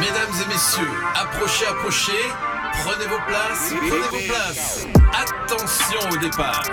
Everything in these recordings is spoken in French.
Mesdames et messieurs, approchez, approchez. Prenez vos places, prenez vos places. Attention au départ.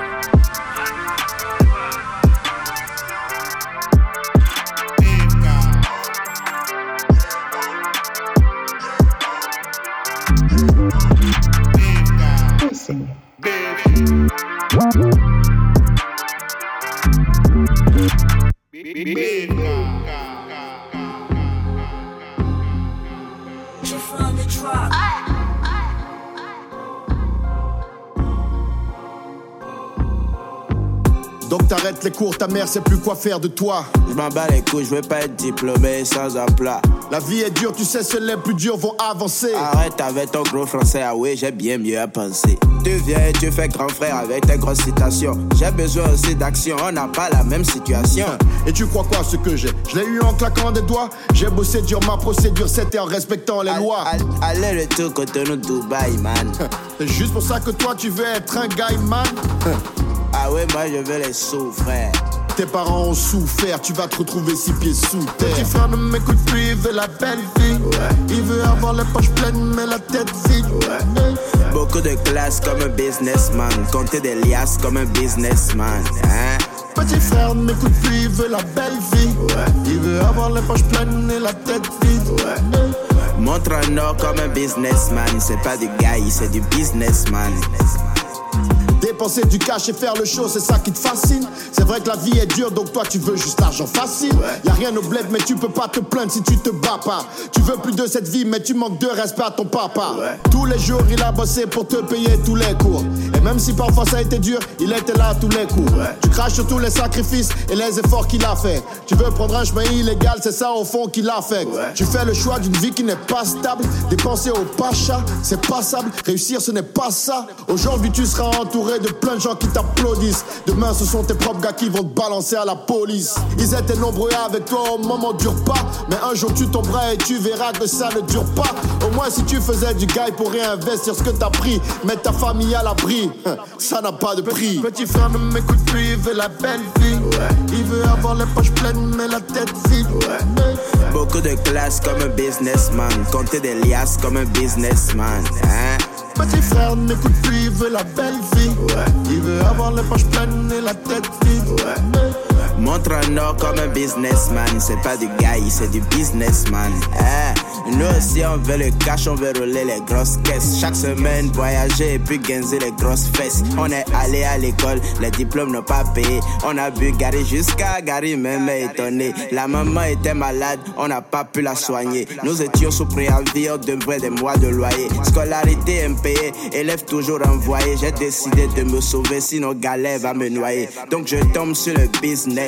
Les cours, ta mère sait plus quoi faire de toi. Je m'en bats les couilles, je veux pas être diplômé sans emploi. La vie est dure, tu sais, seuls les plus durs vont avancer. Arrête avec ton gros français, ah oui, j'ai bien mieux à penser. Tu viens et tu fais grand frère avec tes grosses citations. J'ai besoin aussi d'action, on n'a pas la même situation. Et tu crois quoi ce que j'ai? Je l'ai eu en claquant des doigts. J'ai bossé dur, ma procédure c'était en respectant les lois. Allez, le tour côté nous Dubaï, man. C'est juste pour ça que toi tu veux être un guy man. Ah ouais, moi je veux les sous, frère. Tes parents ont souffert, tu vas te retrouver six pieds sous terre. Petit frère ne m'écoute plus, il veut la belle vie. Il veut avoir les poches pleines, mais la tête vide. Beaucoup de classe comme un businessman. Compter des liasses comme un businessman. Hein? Petit frère ne m'écoute plus, il veut la belle vie. Il veut avoir les poches pleines et la tête vide. Montre un or comme un businessman. C'est pas du gars, c'est du businessman. Dépenser du cash et faire le show, c'est ça qui te fascine. C'est vrai que la vie est dure, donc toi tu veux juste l'argent facile. Y a rien au bled, mais tu peux pas te plaindre si tu te bats pas. Tu veux plus de cette vie, mais tu manques de respect à ton papa. Tous les jours, il a bossé pour te payer tous les cours. Même si parfois ça a été dur, il était là tous les coups. Tu craches sur tous les sacrifices et les efforts qu'il a fait. Tu veux prendre un chemin illégal, c'est ça au fond qui l'affecte. Tu fais le choix d'une vie qui n'est pas stable. Dépenser au pacha, c'est passable. Réussir, ce n'est pas ça. Aujourd'hui, tu seras entouré de plein de gens qui t'applaudissent. Demain, ce sont tes propres gars qui vont te balancer à la police. Ils étaient nombreux avec toi au moment du repas. Mais un jour, tu tomberas et tu verras que ça ne dure pas. Au moins, si tu faisais du gars pour réinvestir ce que t'as pris, mettre ta famille à l'abri, ça n'a pas de prix. Petit frère ne m'écoute plus, il veut la belle vie. Il veut avoir les poches pleines, mais la tête vide. Beaucoup de classe comme un businessman. Compter des liasses comme un businessman. Hein? Petit frère n'écoute plus, il veut la belle vie. Il veut avoir les poches pleines et la tête vide. Montre un or comme un businessman. C'est pas du gars, c'est du businessman. Hein? Nous aussi, on veut le cash, on veut rouler les grosses caisses. Chaque semaine, voyager et puis gainer les grosses fesses. On est allé à l'école, les diplômes n'ont pas payé. On a bu Gary jusqu'à Gary même étonné. La maman était malade, on n'a pas pu la soigner. Nous étions sous préavis, on devrait des mois de loyer. Scolarité impayée, élève toujours envoyé. J'ai décidé de me sauver, sinon galère va me noyer. Donc je tombe sur le business.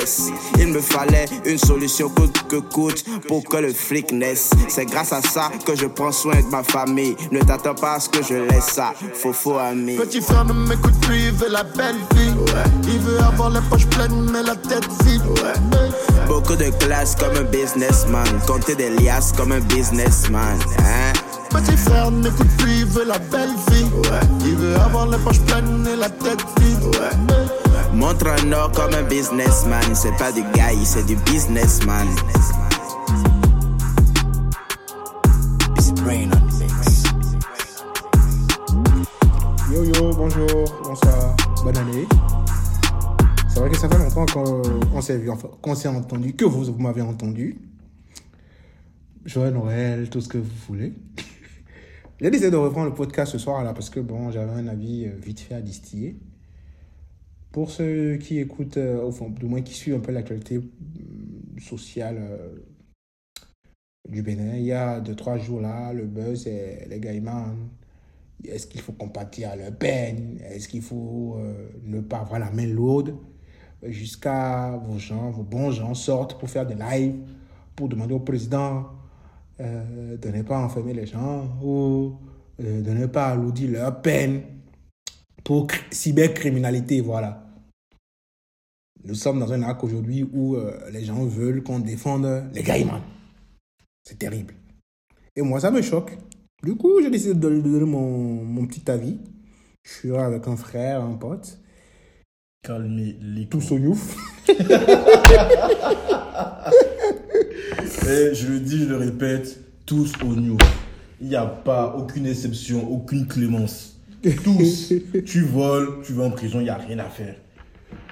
Il me fallait une solution coûte que coûte pour que le fric naisse. C'est grâce à ça que je prends soin de ma famille. Ne t'attends pas à ce que je laisse ça. Faux faux ami. Petit frère ne m'écoute plus, il veut la belle vie. Il veut avoir les poches pleines, mais la tête vide. Beaucoup de classe comme un businessman. Compter des liasses comme un businessman. Hein? Petit frère n'écoute plus, il veut la belle vie. Il veut avoir les poches pleines et la tête vide. Montre un or comme un businessman. C'est pas du gars, c'est du businessman. Yo yo, bonjour, bonsoir, bonne année. C'est vrai que ça fait longtemps qu'on s'est vu, qu'on s'est entendu, que vous, m'avez entendu. Joël Noël, tout ce que vous voulez. J'ai décidé de reprendre le podcast ce soir là parce que bon, j'avais un avis euh, vite fait à distiller. Pour ceux qui écoutent, euh, fond, du moins qui suivent un peu l'actualité euh, sociale euh, du Bénin, il y a deux, trois jours là, le buzz et les gaïmans. Est-ce qu'il faut compatir à leur peine? Est-ce qu'il faut euh, ne pas avoir la main lourde? Jusqu'à vos gens, vos bons gens sortent pour faire des lives, pour demander au président euh, de ne pas enfermer les gens ou de ne pas alourdir leur peine pour cr- cybercriminalité, voilà. Nous sommes dans un arc aujourd'hui où euh, les gens veulent qu'on défende les gaïmans. C'est terrible. Et moi, ça me choque. Du coup, j'ai décidé de donner mon, mon petit avis. Je suis là avec un frère, un pote, Calmez les tous au youf. Et je le dis, je le répète, tous au new. Il n'y a pas aucune exception, aucune clémence. Tous. tu voles, tu vas en prison, il n'y a rien à faire.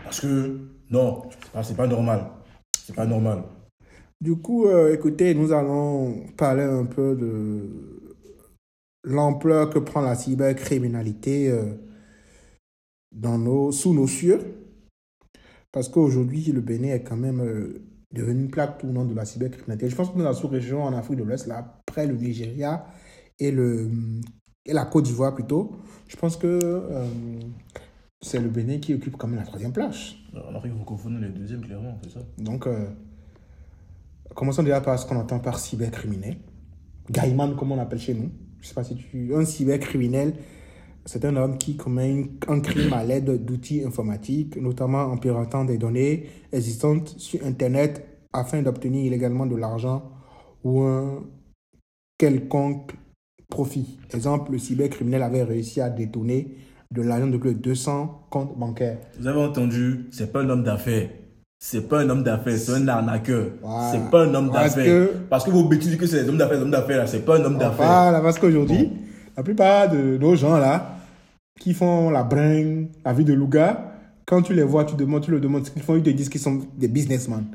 Parce que, non, c'est pas, normal. C'est pas normal. Du coup, euh, écoutez, nous allons parler un peu de l'ampleur que prend la cybercriminalité euh, nos, sous nos cieux. Parce qu'aujourd'hui, le Bénin est quand même euh, devenu une plaque tournante de la cybercriminalité. Je pense que dans la sous-région, en Afrique de l'Ouest, après le Nigeria et, le, et la Côte d'Ivoire plutôt, je pense que euh, c'est le Bénin qui occupe quand même la troisième place. Alors, il vous confondez les deuxièmes, clairement, c'est ça. Donc, euh, commençons déjà par ce qu'on entend par cybercriminel. Gaiman, comme on l'appelle chez nous. Je sais pas si tu... Un cybercriminel, c'est un homme qui commet une- un crime à l'aide d'outils informatiques, notamment en piratant des données existantes sur Internet afin d'obtenir illégalement de l'argent ou un quelconque profit. Exemple, le cybercriminel avait réussi à détourner de l'argent de plus de 200 comptes bancaires. Vous avez entendu, c'est pas un homme d'affaires. C'est pas un homme d'affaires, c'est un arnaqueur. Voilà. C'est pas un homme d'affaires. que- Parce que vous bêtisez que c'est des hommes d'affaires, des hommes d'affaires, là. C'est pas un homme d'affaires. Voilà, parce qu'aujourd'hui, la plupart de nos gens là, qui font la bringue, la vie de Louga, quand tu les vois, tu, demandes, tu leur demandes ce qu'ils font, ils te disent qu'ils sont des businessmen.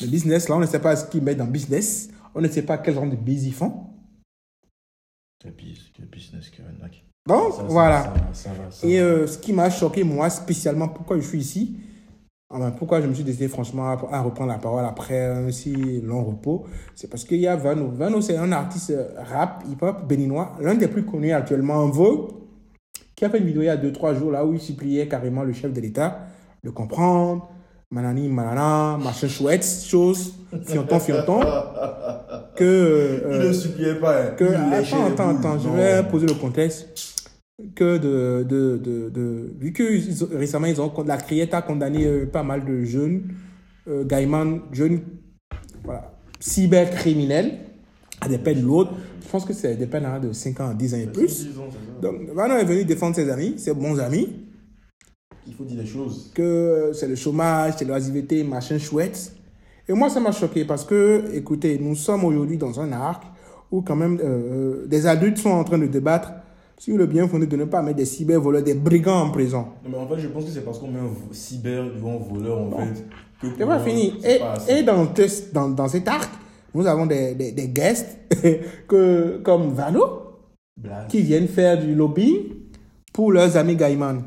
Le business, là, on ne sait pas ce qu'ils mettent dans business, on ne sait pas quel genre de biz ils font. Donc, Ça, voilà. ça ça Et euh, ce qui m'a choqué, moi, spécialement, pourquoi je suis ici, enfin, pourquoi je me suis décidé, franchement, à, reprendre la parole après un si long repos, c'est parce qu'il y a Vano. Vano, c'est un artiste rap, hip-hop béninois, l'un des plus connus actuellement en vogue, qui a fait une vidéo il y a 2-3 jours là où il suppliait carrément le chef de l'État de comprendre, manani, manana, machin chouette, chose, fianton, fianton, que. euh, Il ne suppliait pas. hein. que, attends, attends, attends, je vais poser le contexte. Que de, de, de, de vu que ils récemment, ils ont, la criette a condamné euh, pas mal de jeunes, euh, Gaiman, jeunes, voilà, cybercriminels, à des peines lourdes. Je pense que c'est des peines hein, de 5 ans à 10 ans et plus. Donc, Vano est venu défendre ses amis, ses bons amis, Il faut dire les choses. que c'est le chômage, c'est l'oisiveté, machin chouette. Et moi, ça m'a choqué parce que, écoutez, nous sommes aujourd'hui dans un arc où quand même euh, des adultes sont en train de débattre sur le bien fondé de ne pas mettre des cybervoleurs, des brigands en prison. Non, mais en fait, je pense que c'est parce qu'on met un vo- cyber devant voleur, en fait. que C'est pas fini. Et, pas et dans, dans, dans cet arc, nous avons des, des, des guests que, comme Vano, Blague. qui viennent faire du lobbying pour leurs amis Gaiman.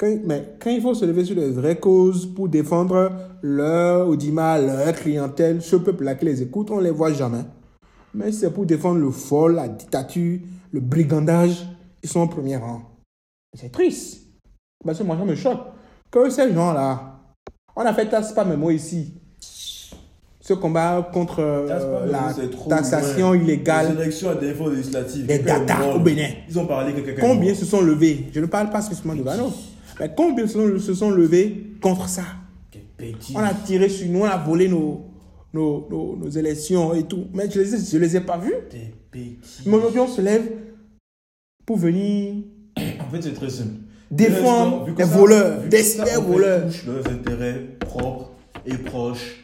Quand, mais quand il faut se lever sur les vraies causes pour défendre leur Audima, leur clientèle, ce peuple-là qui les écoute, on ne les voit jamais. Mais c'est pour défendre le vol, la dictature, le brigandage, ils sont au premier rang. C'est triste. Parce que moi, ça me choque. Que ces gens-là, on a fait TASPA Memo ici. Ce combat contre euh, la taxation illégale. Des. Des datas au Bénin. Ils ont parlé que Combien se sont levés? Je ne parle pas spécifiquement de Vano. Mais combien se sont, se sont levés contre ça. On a tiré sur nous, on a volé nos, nos, nos, nos élections et tout. Mais je ne les, ai- je les ai pas vus. Des. Mais aujourd'hui, on se lève pour venir En fait, c'est très simple. Défendre ça- voleurs, des cybervoleurs. touche leurs intérêts propres et proches.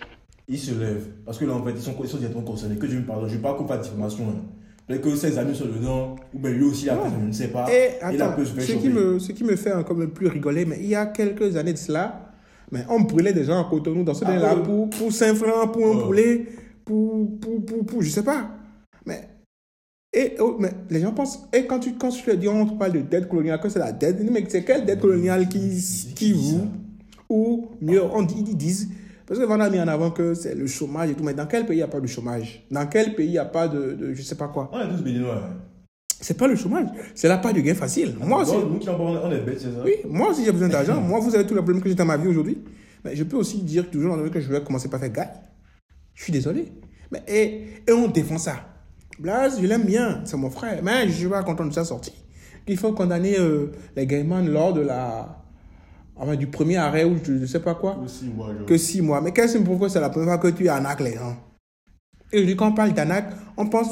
Ils se lèvent. Parce que là, en fait, ils sont, ils sont directement concernés. Que je me pardonne, je ne parle pas de diffamation. Hein. Peut-être que ses amis sont dedans, ou bien lui aussi, il a fait, je ne sais pas. Et il a attends, peu ce qui, choper. me, ce qui me fait encore même plus rigoler, mais il y a quelques années de cela, mais on brûlait des gens à Cotonou dans ce Ah là pour, pour 5 francs, pour un poulet, pour, pour, pour, pour, je sais pas. Mais, et, oh, mais les gens pensent, et quand tu, quand tu dis, on te parle de dette coloniale, que c'est la dette, mais c'est quelle dette coloniale qui, qui vous, ou mieux, on dit, ils disent, parce que Van a mis en avant que c'est le chômage et tout, mais dans quel pays il n'y a pas de chômage? Dans quel pays il n'y a pas de, de, je sais pas quoi? On est tous béninois. hein. C'est pas le chômage, c'est la part du gain facile. Moi aussi, Donc, nous qui n'en parlons, on est bêtes, c'est ça? Oui, moi aussi j'ai besoin d'argent. Moi, vous avez tous les problèmes que j'ai dans ma vie aujourd'hui. Mais je peux aussi dire toujours dans le que je vais commencer par faire gars. Je suis désolé. Mais et, et on défend ça. Blaze, je l'aime bien, c'est mon frère. Mais je suis pas content de sa sortie. Il faut condamner euh, les Gaiman lors de la. Enfin, du premier arrêt ou je ne sais pas quoi. Aussi, moi, je... Que six mois. Mais qu'est-ce que c'est la première fois que tu arnaques les gens Et je dis, quand on parle d'arnaque, on pense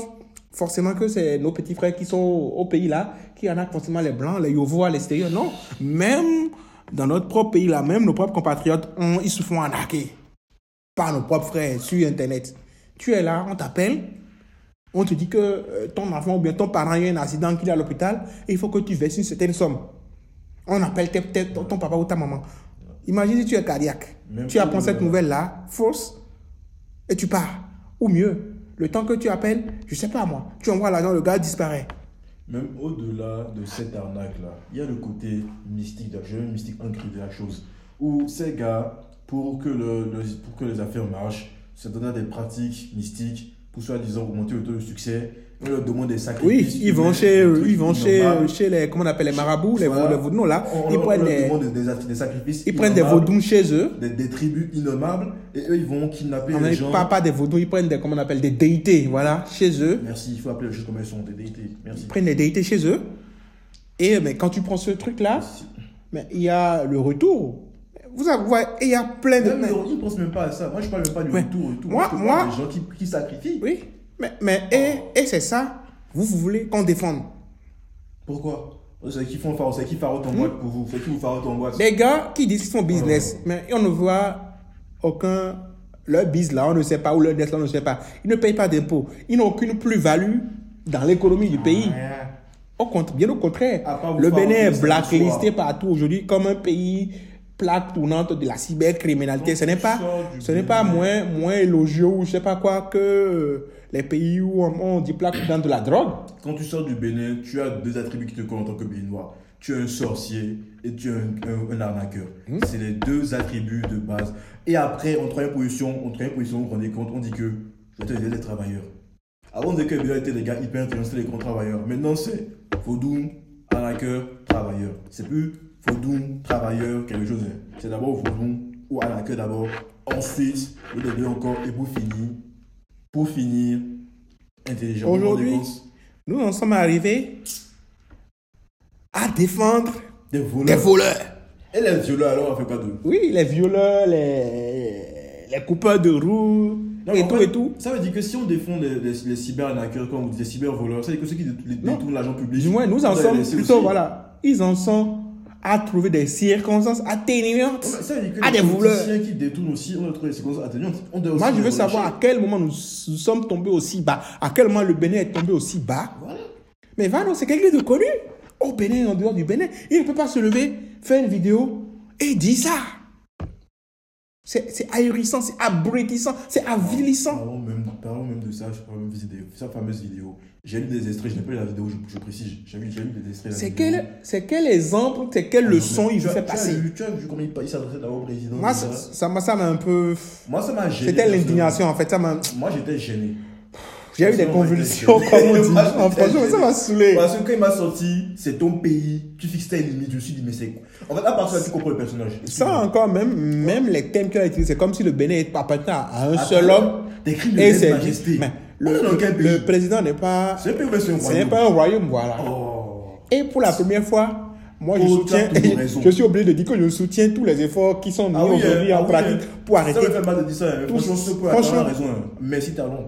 forcément que c'est nos petits frères qui sont au pays là, qui arnaquent forcément les blancs, les yovos à l'extérieur. Non. Même dans notre propre pays là, même nos propres compatriotes, on- ils se font arnaquer par nos propres frères sur Internet. Tu es là, on t'appelle On te dit que euh, ton enfant ou bien ton parent a eu un accident, qu'il est à l'hôpital, et il faut que tu verses une certaine somme. On appelle tes- ton, papa ou ta maman. Imagine si tu es cardiaque. Même tu apprends cette nouvelle-là, fausse, et tu pars. Ou mieux, le temps que tu appelles, je sais pas moi, tu envoies l'argent, le gars disparaît. Même au-delà de cette arnaque-là, il y a le côté mystique, je veux mystique de la chose. Où ces gars, pour que, le, le- pour que les affaires marchent, se donnent à des pratiques mystiques pour soi-disant augmenter le taux de succès. On leur demande des Oui, sacrifices. ils vont chez, trucs ils vont chez, chez les, comment on appelle, les marabouts, les, Voilà. les vaudous, là. On, ils prennent on leur des, des, des- sacrifices. ils prennent des vaudous chez eux. Des, des tribus innommables. Et eux, ils vont kidnapper les gens. pas, pas des vaudous, ils prennent des, comment on appelle, des déités, voilà, chez eux. Merci, il faut appeler les choses comme elles sont, des déités. Merci. Ils prennent des déités chez eux. Et mais quand tu prends ce truc-là, mais il y a le retour. Vous et il y a plein de. Même ils ne pensent même pas à ça. Moi, je parle même pas du Ouais. retour et tout. Moi- moi- des gens qui, qui sacrifient. oui, mais, mais et, et c'est ça, vous, vous voulez qu'on défende. Pourquoi? C'est qui font c'est qui farotent en boîte pour vous C'est qui vous farotent en boîte Des gars qui disent qu'ils font business, mais on ne voit aucun. Leur biz là, on ne sait pas, ou leur dette là, on ne sait pas. Ils ne payent pas d'impôts. Ils n'ont aucune plus-value dans l'économie du pays. Rien. Au contre, bien au contraire. Le Bénin est blacklisté soir. partout aujourd'hui comme un pays plaque tournante de la cybercriminalité. Donc, Ce n'est pas, ce n'est pas moins, moins élogieux ou je sais pas quoi que euh, les pays où on, on dit plaque dans de la drogue. Quand tu sors du Bénin, tu as deux attributs qui te collent en tant que Béninois. Tu es un sorcier et tu es un, un- un arnaqueur. Hmm? C'est les deux attributs de base. Et après, en troisième position, en troisième position, vous vous rendez compte, on dit que êtes des travailleurs. Avant, on disait que les Béninois étaient des gars hyper c'était les grands travailleurs. Maintenant, c'est Faudoum, arnaqueur, travailleur. C'est plus Faudoum, travailleur, quelque chose. C'est d'abord Faudoum ou arnaqueur d'abord. Ensuite, le deux encore. Et pour finir, pour finir, intelligent. Aujourd'hui, Nous en sommes arrivés à défendre Des voleurs. des voleurs. Et les violeurs, alors, on fait quoi d'eux Oui, les violeurs, les, les coupeurs de roues, Non, et tout fait, et tout. Ça veut dire que si on défend les, les, les comme vous dites, les cyber-voleurs, ça veut dire que ceux qui détournent l'argent public. Du moins, nous en sommes plutôt, aussi. voilà, ils en sont à trouver des circonstances atténuantes à des voleurs. qui détournent aussi, on doit trouver les circonstances atténuantes. On doit aussi Moi, je veux savoir à quel moment nous, nous sommes tombés aussi bas, à quel moment le Bénin est tombé aussi bas. Voilà. Mais Vano, c'est quelqu'un de connu. Au Bénin, en dehors du Bénin, il ne peut pas se lever, faire une vidéo et dire ça. C'est c'est ahurissant, c'est abrutissant, c'est avilissant. Parlons même, parlons même de ça, je parle même de sa fameuse vidéo. J'ai lu des extraits, je n'ai pas lu la vidéo, je, je précise. J'ai j'ai lu des extraits C'est quel, c'est quel exemple, c'est quelle leçon il tu as passer Tu as vu comment il, s'adressait d'abord au président Moi, ça m'a ça m'a un peu. Moi, ça m'a gêné. C'était l'indignation en fait. Ça m'a. Moi, j'étais gêné. J'ai eu des convulsions, comme on dit. En ça m'a saoulé. Parce que quand il m'a sorti, c'est ton pays, tu fixes tes limites, je me suis dit, mais c'est quoi? En fait, à partir de là, tu comprends le personnage. Ça encore, même, même les thèmes qu'il a utilisés, c'est comme si le Bénin appartenait à un seul homme. Et est le, quel le président n'est pas. C'est pas un royaume, voilà. Oh. Et pour la première fois, moi je soutiens, je suis obligé de dire que je soutiens tous les efforts qui sont mis Ah oui, aujourd'hui en ah oui, pratique pour Ça arrêter. me fait mal de dire ça. hein. Franchement, raison. hein. Merci, Talon.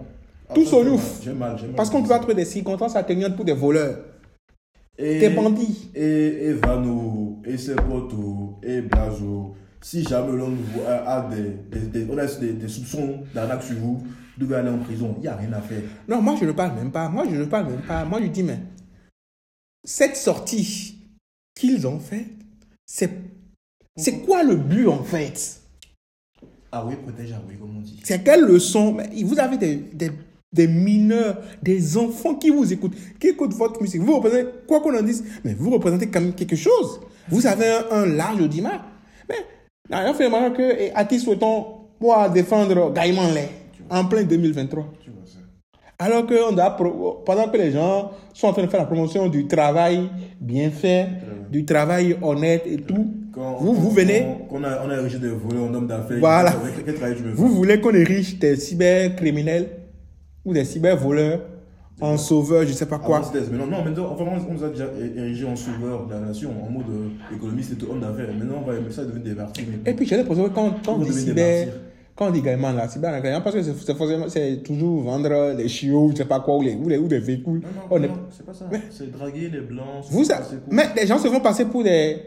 Ah, me fait ouf. Parce qu'on doit trouver des circonstances atténuantes pour des voleurs, Et- des bandits. Et, et Vano, et ses potes, et Blazo, si jamais l'on a, des, des, des, on a des, des soupçons d'arnaque sur vous, vous devez aller en prison. Il n'y a rien à faire. Non, moi je ne parle même pas. Moi je ne parle même pas. Moi je dis, mais cette sortie qu'ils ont faite, c'est, c'est quoi le but en fait? Ah oui, protège, ah oui, comme on dit. C'est quelle leçon? Mais Vous avez des, des, des mineurs, des enfants qui vous écoutent, qui écoutent votre musique. Vous représentez, quoi qu'on en dise, mais vous représentez quand même quelque chose. Vous avez un, un large audimat. Mais, on fait remarquer que, et à qui souhaitons pouvoir défendre Gaïman Lay en plein 2023 Tu vois ça. alors que on doit pro- pendant que les gens sont en train de faire la promotion du travail bien fait, du travail honnête et tout, Quand- vous, vous venez, Qu'on a, on a érigé des voleurs en homme d'affaires. Voilà. Vous voulez qu'on érige des cybercriminels? Ou des cybervoleurs en sauveurs, je sais pas Quoi quoi. Mais non, non, maintenant, enfin, on, nous a déjà érigé en sauveur de la nation, en mode euh, économiste et homme d'affaires. Maintenant, on va ça devient des partis. Et puis j'ai l'impression que quand, quand on dit cyber, martyrs. quand on dit Gaïman là, cyber, parce que c'est forcément, c'est toujours vendre les chiots, je sais pas quoi, ou les, ou les, ou des véhicules. Non, non, non, c'est pas ça. C'est draguer les blancs. vous, ça, mais les gens se font passer pour des,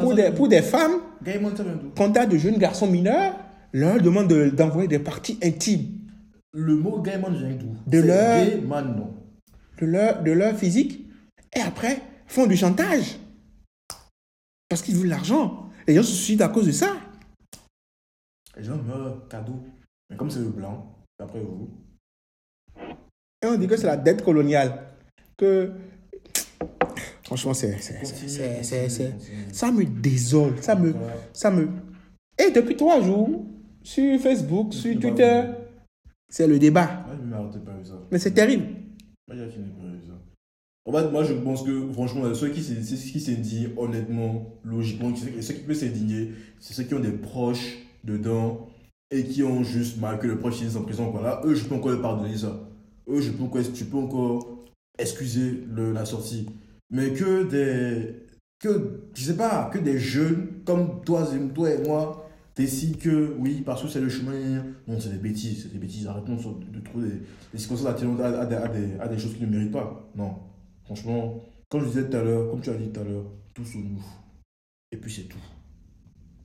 pour des, pour des femmes Gaiman, d'où? Contact de jeunes garçons mineurs leur demande de- d'envoyer des parties intimes. Le mot gay man vient d'où? De leur- Gay man, non. de leur, de leur physique et après font du chantage. Parce qu'ils veulent l'argent. Les gens se suicident à cause de ça. Les gens meurent, cadeau. Mais comme c'est le blanc, d'après vous, Et on dit que c'est la dette coloniale. Que. Franchement, c'est. Ça me désole. Ça me. Ça me. Et depuis trois jours, sur Facebook, sur Twitter. C'est le débat. Moi, je m'arrête pas avec ça. Mais c'est terrible. Moi, j'ai fini par ça. En fait, moi, je pense que, franchement, ceux qui s'indignent, honnêtement, logiquement, ceux ceux qui peuvent s'indigner, c'est ceux qui ont des proches dedans et qui ont juste mal que le proche finisse en prison. Voilà. Eux, je peux encore leur pardonner ça. Eux, je peux encore, tu peux encore excuser le, la sortie. Mais que des. Que, je sais pas, que des jeunes comme toi et moi décident que oui, parce que c'est le chemin. Non, c'est des bêtises, c'est des bêtises. Arrêtons de, de trouver des, des circonstances à, à des- à des, à des choses qui ne méritent pas. Non. Franchement, comme je disais tout à l'heure, comme tu as dit tout à l'heure, tous au nous. Et puis c'est tout.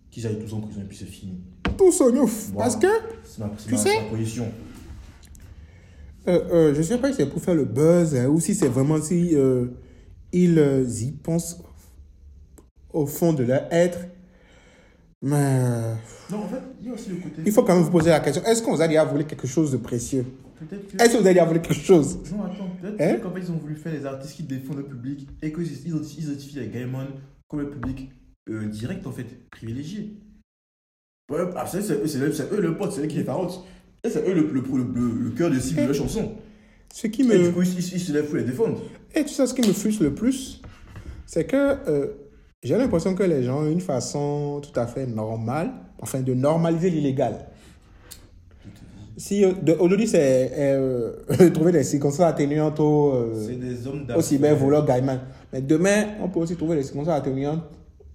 Qu'ils aillent tous en prison et puis c'est fini. Tout ouf. Voilà. Parce que. C'est ma, Tu ma- sais- ma position. Euh, euh, je sais pas si c'est pour faire le buzz hein, ou si c'est vraiment si euh, ils y pensent au fond de leur être. Mais Non, en fait, il y a aussi le côté. il faut quand même vous poser la question est-ce qu'on vous a déjà volé quelque chose de précieux? Que. Est-ce que vous avez déjà volé quelque chose? Non, attends, peut-être Hein? qu'en fait, ils ont voulu faire des artistes qui défendent le public et qu'ils ils identifient les Gaimon comme le public euh, direct, en fait, privilégié. Ouais, ah, c'est eux, le pote, c'est eux qui les tarotent. Et c'est eux le, le, le, le- le cœur de cible de la chanson. Ce qui Et me. du coup, ils, ils- ils se lèvent pour les défendre. Et tu sais ce qui me frustre le plus? C'est que euh, j'ai l'impression que les gens ont une façon tout à fait normale, enfin de normaliser l'illégal. Si euh, aujourd'hui c'est euh, trouver des circonstances atténuantes au, euh, des hommes au cybervoleur Gaiman. Mais demain, on peut aussi trouver des circonstances atténuantes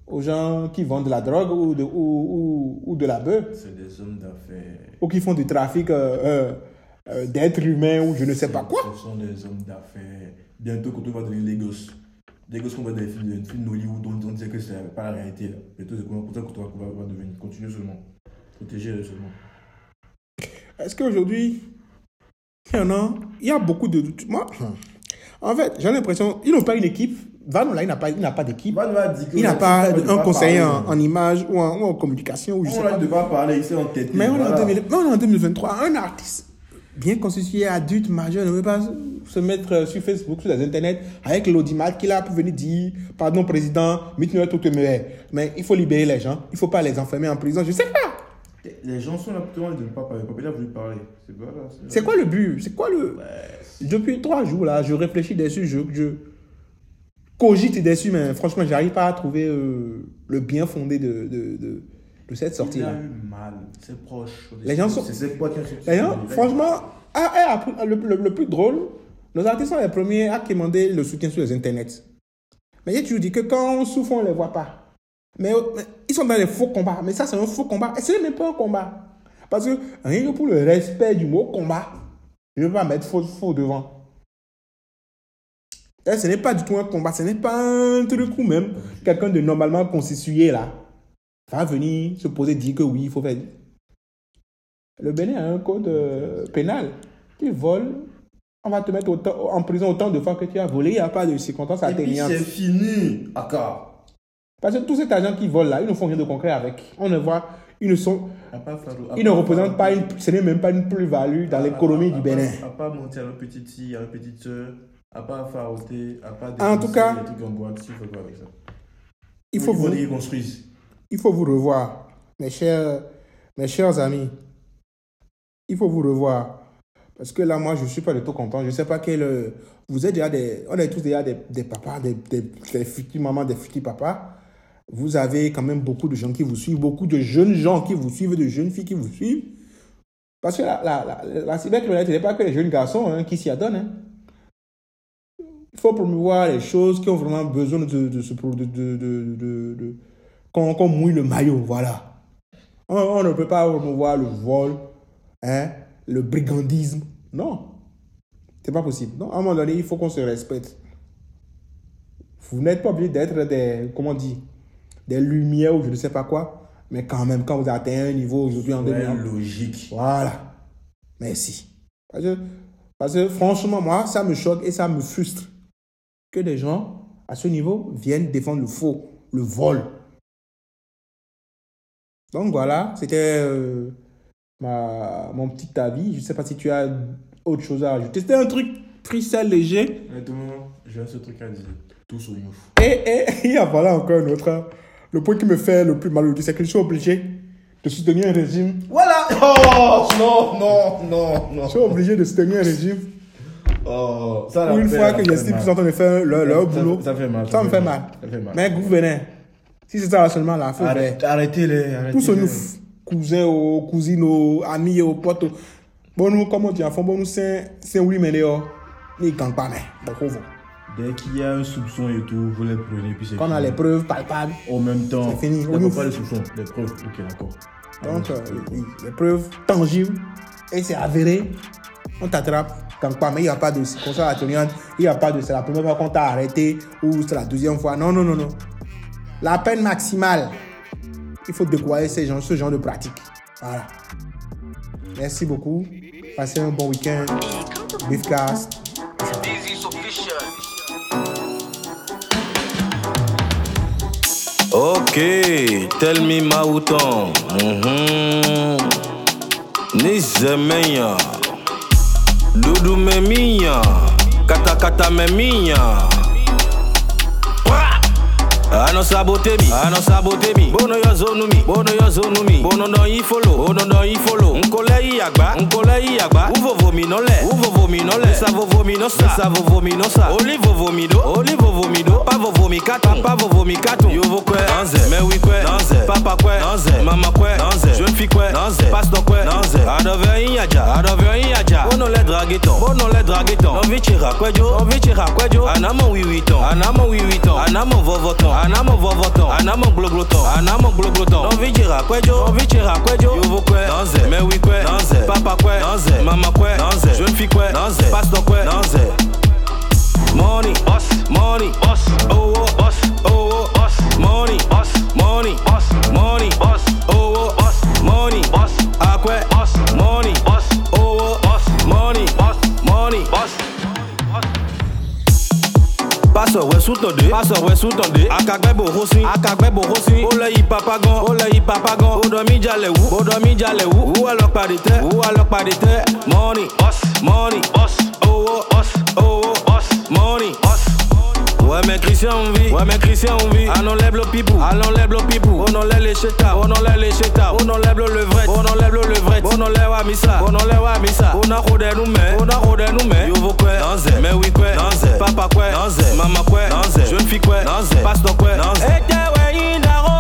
aux gens qui vendent de la drogue ou de, ou, ou, ou de la bœuf, C'est des hommes d'affaires. ou qui font du trafic euh, euh, d'êtres humains ou je ne sais pas quoi. Ce sont des hommes d'affaires. Bientôt, quand on va devenir les gosses. Des gosses qu'on voit dans les films, des films d'Hollywood, dont on disait que c'est pas la réalité. là. Bientôt, c'est pour ça qu'on va, va- devenir. Continuez seulement? Protégez seulement. Est-ce qu'aujourd'hui, il y en a, il y a beaucoup de... Moi, en fait, j'ai l'impression, ils n'ont pas une équipe. Van, là, il n'a pas, il n'a pas d'équipe. Que Il n'a on pas dit un conseiller en, image ou en, ou en communication ou je sais On a pas. dit de pas parler, il s'est on, en. 2000 mais on est en 2023. Un artiste bien constitué, adulte, majeur, ne veut pas se mettre sur Facebook, sur les internets, avec l'audimat qu'il a pour venir dire Pardon, président, tout. Mais il faut libérer les gens. Il ne faut pas les enfermer en prison. Je sais pas. Les gens sont là pour de ne pas parler. Papa, il a voulu parler. C'est pas là. C'est quoi le but? C'est quoi le. Depuis trois jours, là, je réfléchis dessus, je, je cogite dessus, mais franchement, j'arrive pas à trouver euh, le bien fondé de, de, de, de cette Il sortie-là. a eu mal. C'est proche. Les gens sont- C'est ses potes qui ont franchement, ah, eh, après, le, le- le plus drôle, nos artistes sont les premiers à demander le soutien sur les internets. Mais tu dis que quand on souffre, on ne les voit pas. Mais, mais ils sont dans les faux combats. Mais ça, c'est un faux combat. Et ce n'est même pas un combat. Parce que rien que pour le respect du mot combat, je ne veux pas mettre faux, faux devant. Et ce n'est pas du tout un combat. Ce n'est pas un truc où même quelqu'un de normalement constitué là va venir se poser dire que oui, il faut faire. Le Bénin a un code euh, pénal. Tu voles, on va te mettre autant- en prison autant de fois que tu as volé. Il n'y a pas de circonstances atténuantes. c'est fini. Aka. Parce que tous ces agents qui volent là, ils ne font rien de concret avec. On ne voit, ils ne sont, part ils ne part représentent pas une, ce n'est même pas une plus-value dans l'économie du Bénin. part- À pas mentir à nos petites filles, à à pas faroter, à pas En tout cas, des en avec ça. Il faut vous, qu'ils construisent. Il faut vous revoir, mes chers, mes chers amis. Il faut vous revoir. Parce que là, moi, je ne suis pas du tout content. Je ne sais pas quel. euh, Vous êtes déjà des. On est tous déjà des, des papas, des, des, des futurs mamans, des futurs papas. Vous avez quand même beaucoup de gens qui vous suivent, beaucoup de jeunes gens qui vous suivent, de jeunes filles qui vous suivent. Parce que la, la, la, la cybercriminalité n'est pas que les jeunes garçons hein, qui s'y adonnent. hein. Il faut promouvoir les choses qui ont vraiment besoin de, de, de- de- qu'on qu'on mouille le maillot, voilà. On, on ne peut pas promouvoir le vol, hein, le brigandisme. Non. C'est pas possible. Non, à un moment donné, il faut qu'on se respecte. Vous n'êtes pas obligé d'être des, comment on dit, des lumières ou je ne sais pas quoi. Mais quand même, quand vous atteignez un niveau aujourd'hui en Ouais, 2000, logique. voilà. Merci. Parce que, parce que franchement, moi, ça me choque et ça me frustre que des gens à ce niveau viennent défendre le faux, le vol. Donc voilà, c'était euh, ma, mon petit avis. Je ne sais pas si tu as autre chose à ajouter. C'était un truc triste, léger. Honnêtement, j'ai seul truc à dire. Tous au youf. Et, et il y a voilà encore un autre. hein. Le point qui me fait le plus mal c'est que je suis obligé de soutenir un régime. Voilà Oh Non, non, non, non. Je suis obligé de soutenir un régime Oh, ça pour une fait- fois que j'estime qu'ils sont en train de faire leur, leur Ça- boulot. ça fait mal, Ça, ça me fait fait mal. mal. Ça fait mal. Mais gouverneur, si c'est ça seulement là, faut faire. Arrête- Arrêtez-les, arrêtez-les. Tous nous, cousins, aux cousines, aux amis, aux potes. Bon, nous, comme on dit en fond, bon, nous, c'est oui, mais les ni quand pas, mais bon. Dès qu'il y a un soupçon et tout, vous les prenez, puis c'est Quand on a les preuves palpables, En même temps, C'est fini. Youf. pas les soupçons, les preuves. Ok, d'accord. donc, euh, les preuves tangibles, et c'est avéré, on t'attrape. Quand pas, mais il n'y a pas de atténuante, il n'y a pas de c'est la première fois qu'on t'a arrêté ou c'est la deuxième fois. Non, non, non, non. La peine maximale, il faut décourager ces gens, ce genre de pratique. Voilà. Merci beaucoup. Passez un bon week-end. Beefcast. Okay, tell me Mauton. Mhm. Nizemenya. Dudu meminya. Kata kata meminya. Ano sabote mi, ano sabote mi. Bono yo zonu mi, bono yo zonu mi. Bono don yi follow, bono don yi follow. Nkole yi agba, nkole yi agba. Uvo vomi no le, uvo vomi no le. Sa vo vomi no sa, sa vo vomi no sa. Oli vo vomi do, oli vo vomi do. Pa vo vomi katon, pa vo vomi katon. Yo vo kwe, nanze, me wi kwe, nanze. Papa kwe, nanze. Mama kwe, nanze. Jeune fille kwe, nanze. Pastor zè Adove yin yaja, adove yin yaja Bono le dragi ton, bono le dragi ton Novi chira kwejo, novi chira kwejo Anamon wiwi ton, anamon wiwi ton Anamon vovo ton, anamon vovo ton Anamon gloglo ton, anamon gloglo ton Novi chira kwejo, novi chira kwejo Yovo kwe, nan zè, mewi kwe, nan zè Papa kwe, nan zè, mama kwe, nan zè Jeune fi kwe, nan zè, pastor kwe, nan zè Money, boss, money, boss, oh, oh, boss, oh, oh, boss, money, boss, money, boss. Pasọ̀wẹ́ sútọ̀dé. Pasọ̀wẹ́ sútọ̀dé. Akagbẹ́ bò hó sí. Akagbẹ́ bò hó sí. Ó lẹ yí papa gan. Ó lẹ yí papa gan. Ó dọ̀mí jalè wú. Ó dọ̀mí jalè wú. Wúwa lọ pàdé tẹ́. Wúwa lọ pàdé tẹ́. Mọ́rin. Bọ́s. Mọ́rin. Bọ́s. Owó. Bọ́s. Owó. Bọ́s. Mọ́rin. Bọ́s. Ouais mais Christian on vit, ouais mais Christian on vit On enlève le pipou, on enlève le pipou. On enlève les cheta, on enlève les cheta On enlève le levrette, on enlève le levrette. On enlève wa misa, on enlève misa On a rodé nous mais, on a rodé nous mais Yo vo kwe, nanze, mais oui kwe, nanze Papa kwe, nanze, mama kwe, nanze Jeune fille kwe, nanze, pastor kwe, nanze Ete we indaro,